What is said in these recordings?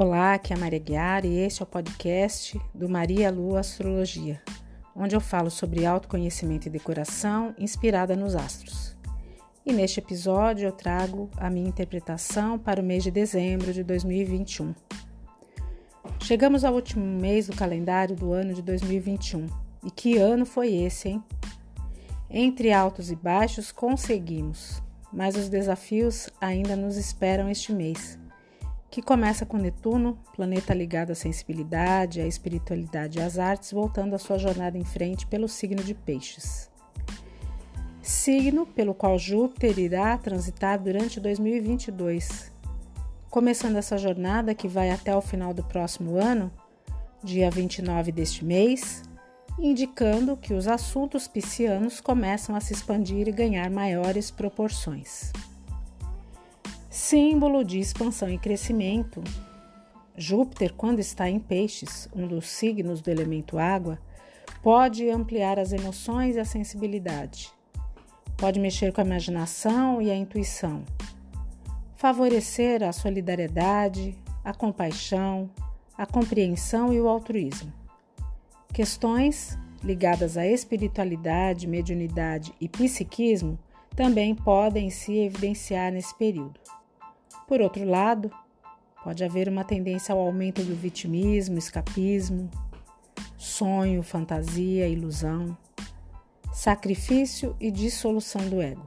Olá, aqui é a Maria Guiar e este é o podcast do Maria Lua Astrologia, onde eu falo sobre autoconhecimento e decoração inspirada nos astros. E neste episódio eu trago a minha interpretação para o mês de dezembro de 2021. Chegamos ao último mês do calendário do ano de 2021. E que ano foi esse, hein? Entre altos e baixos conseguimos, mas os desafios ainda nos esperam este mês que começa com Netuno, planeta ligado à sensibilidade, à espiritualidade e às artes, voltando a sua jornada em frente pelo signo de Peixes. Signo pelo qual Júpiter irá transitar durante 2022. Começando essa jornada que vai até o final do próximo ano, dia 29 deste mês, indicando que os assuntos piscianos começam a se expandir e ganhar maiores proporções símbolo de expansão e crescimento. Júpiter, quando está em Peixes, um dos signos do elemento água, pode ampliar as emoções e a sensibilidade. Pode mexer com a imaginação e a intuição. Favorecer a solidariedade, a compaixão, a compreensão e o altruísmo. Questões ligadas à espiritualidade, mediunidade e psiquismo também podem se evidenciar nesse período. Por outro lado, pode haver uma tendência ao aumento do vitimismo, escapismo, sonho, fantasia, ilusão, sacrifício e dissolução do ego.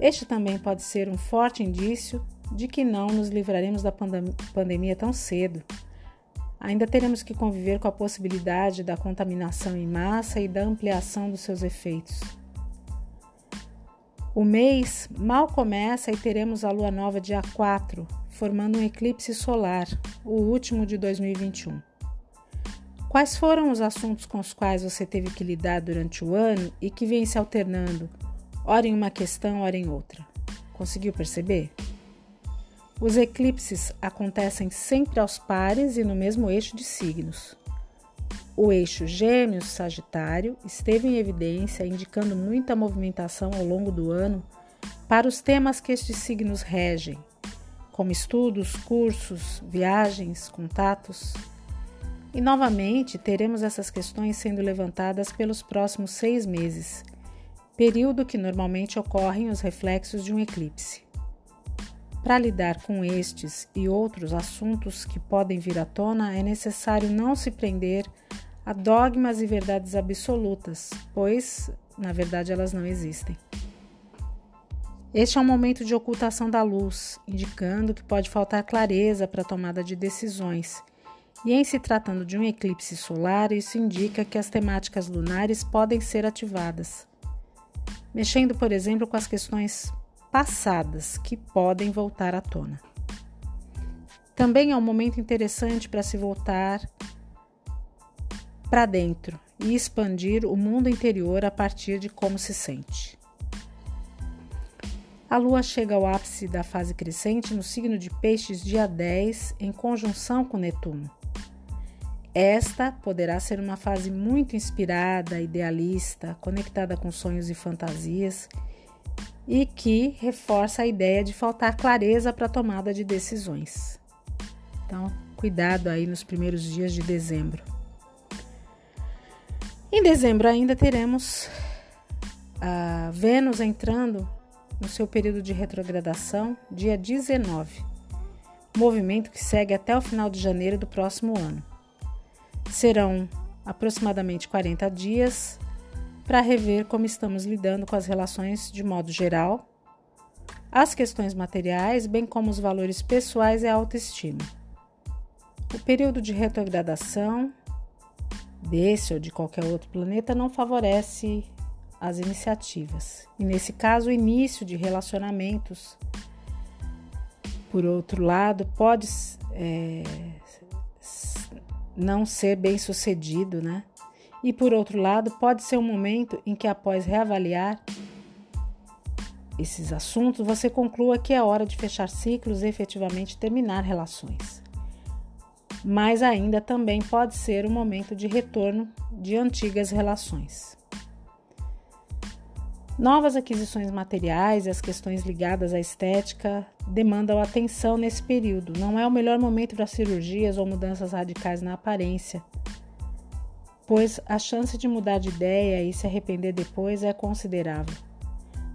Este também pode ser um forte indício de que não nos livraremos da pandemia tão cedo. Ainda teremos que conviver com a possibilidade da contaminação em massa e da ampliação dos seus efeitos. O mês mal começa e teremos a lua nova dia 4, formando um eclipse solar, o último de 2021. Quais foram os assuntos com os quais você teve que lidar durante o ano e que vem se alternando, ora em uma questão, ora em outra? Conseguiu perceber? Os eclipses acontecem sempre aos pares e no mesmo eixo de signos. O eixo Gêmeos-Sagitário esteve em evidência, indicando muita movimentação ao longo do ano para os temas que estes signos regem, como estudos, cursos, viagens, contatos. E novamente teremos essas questões sendo levantadas pelos próximos seis meses, período que normalmente ocorrem os reflexos de um eclipse. Para lidar com estes e outros assuntos que podem vir à tona, é necessário não se prender a dogmas e verdades absolutas, pois, na verdade, elas não existem. Este é um momento de ocultação da luz, indicando que pode faltar clareza para a tomada de decisões. E em se tratando de um eclipse solar, isso indica que as temáticas lunares podem ser ativadas, mexendo, por exemplo, com as questões passadas que podem voltar à tona. Também é um momento interessante para se voltar para dentro e expandir o mundo interior a partir de como se sente. A Lua chega ao ápice da fase crescente no signo de Peixes, dia 10, em conjunção com Netuno. Esta poderá ser uma fase muito inspirada, idealista, conectada com sonhos e fantasias e que reforça a ideia de faltar clareza para a tomada de decisões. Então, cuidado aí nos primeiros dias de dezembro. Em dezembro ainda teremos a Vênus entrando no seu período de retrogradação, dia 19, movimento que segue até o final de janeiro do próximo ano. Serão aproximadamente 40 dias para rever como estamos lidando com as relações de modo geral, as questões materiais, bem como os valores pessoais e a autoestima. O período de retrogradação desse ou de qualquer outro planeta não favorece as iniciativas. E nesse caso, o início de relacionamentos, por outro lado, pode é, não ser bem sucedido, né? E por outro lado, pode ser um momento em que, após reavaliar esses assuntos, você conclua que é hora de fechar ciclos e efetivamente terminar relações mas ainda também pode ser um momento de retorno de antigas relações. Novas aquisições materiais e as questões ligadas à estética demandam atenção nesse período. Não é o melhor momento para cirurgias ou mudanças radicais na aparência, pois a chance de mudar de ideia e se arrepender depois é considerável.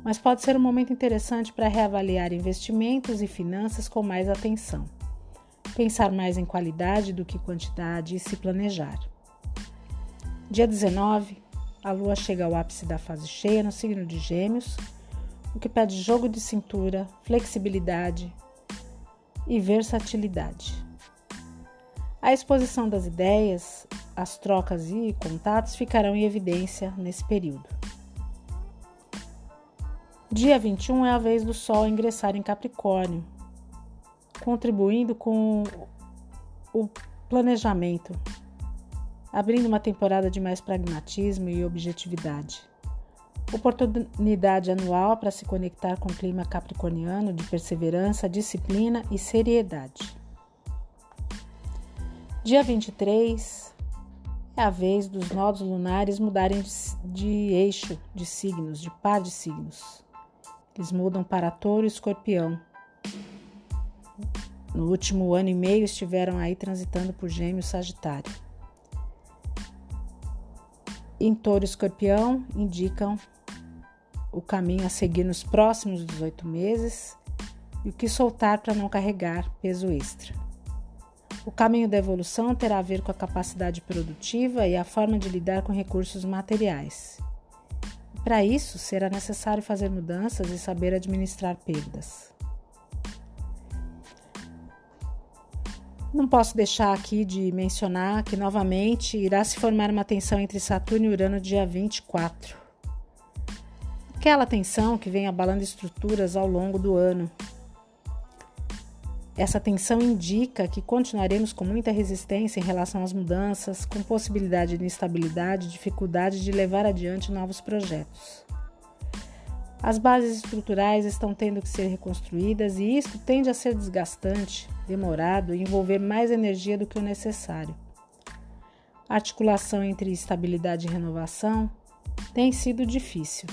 Mas pode ser um momento interessante para reavaliar investimentos e finanças com mais atenção, pensar mais em qualidade do que quantidade e se planejar. Dia 19, a lua chega ao ápice da fase cheia no signo de Gêmeos, o que pede jogo de cintura, flexibilidade e versatilidade. A exposição das ideias, as trocas e contatos ficarão em evidência nesse período. Dia 21 é a vez do Sol ingressar em Capricórnio, contribuindo com o planejamento, abrindo uma temporada de mais pragmatismo e objetividade. Oportunidade anual para se conectar com o clima capricorniano de perseverança, disciplina e seriedade. Dia 23 é a vez dos nodos lunares mudarem de, eixo de signos, de par de signos. Eles mudam para touro e escorpião. No último ano e meio estiveram aí transitando por gêmeos sagitário em touro escorpião indicam o caminho a seguir nos próximos 18 meses e o que soltar para não carregar peso extra. O caminho da evolução terá a ver com a capacidade produtiva e a forma de lidar com recursos materiais. Para isso, será necessário fazer mudanças e saber administrar perdas. Não posso deixar aqui de mencionar que novamente irá se formar uma tensão entre Saturno e Urano dia 24. Aquela tensão que vem abalando estruturas ao longo do ano. Essa tensão indica que continuaremos com muita resistência em relação às mudanças, com possibilidade de instabilidade e dificuldade de levar adiante novos projetos. As bases estruturais estão tendo que ser reconstruídas e isto tende a ser desgastante, demorado e envolver mais energia do que o necessário. A articulação entre estabilidade e renovação tem sido difícil.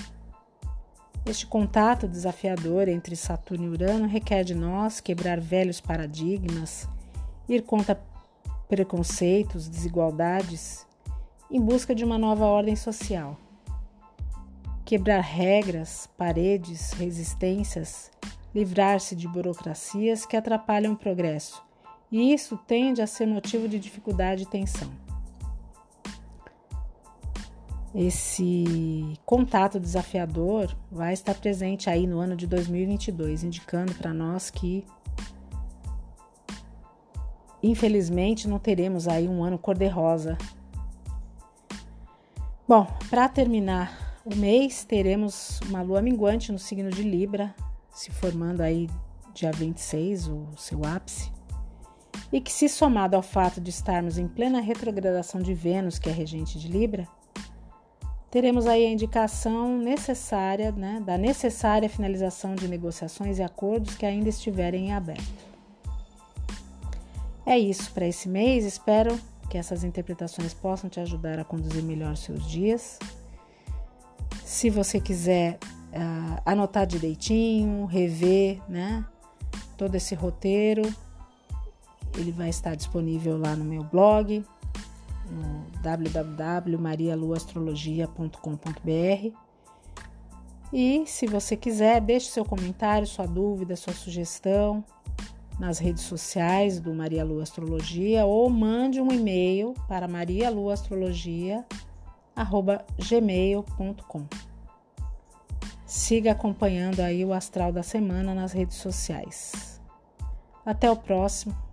Este contato desafiador entre Saturno e Urano requer de nós quebrar velhos paradigmas, ir contra preconceitos, desigualdades, em busca de uma nova ordem social quebrar regras, paredes, resistências, livrar-se de burocracias que atrapalham o progresso, e isso tende a ser motivo de dificuldade e tensão. Esse contato desafiador vai estar presente aí no ano de 2022, indicando para nós que infelizmente não teremos aí um ano cor-de-rosa. Bom, para terminar o mês teremos uma lua minguante no signo de Libra, se formando aí dia 26, o seu ápice, e que, se somado ao fato de estarmos em plena retrogradação de Vênus, que é regente de Libra, teremos aí a indicação necessária, né, da necessária finalização de negociações e acordos que ainda estiverem em aberto. É isso para esse mês, espero que essas interpretações possam te ajudar a conduzir melhor seus dias. Se você quiser uh, anotar direitinho, rever, né? Todo esse roteiro, ele vai estar disponível lá no meu blog, no www.marialuastrologia.com.br. E se você quiser, deixe seu comentário, sua dúvida, sua sugestão nas redes sociais do Maria Lua Astrologia ou mande um e-mail para marialuastrologia.com gmail.com. Siga acompanhando aí o astral da semana nas redes sociais. Até o próximo.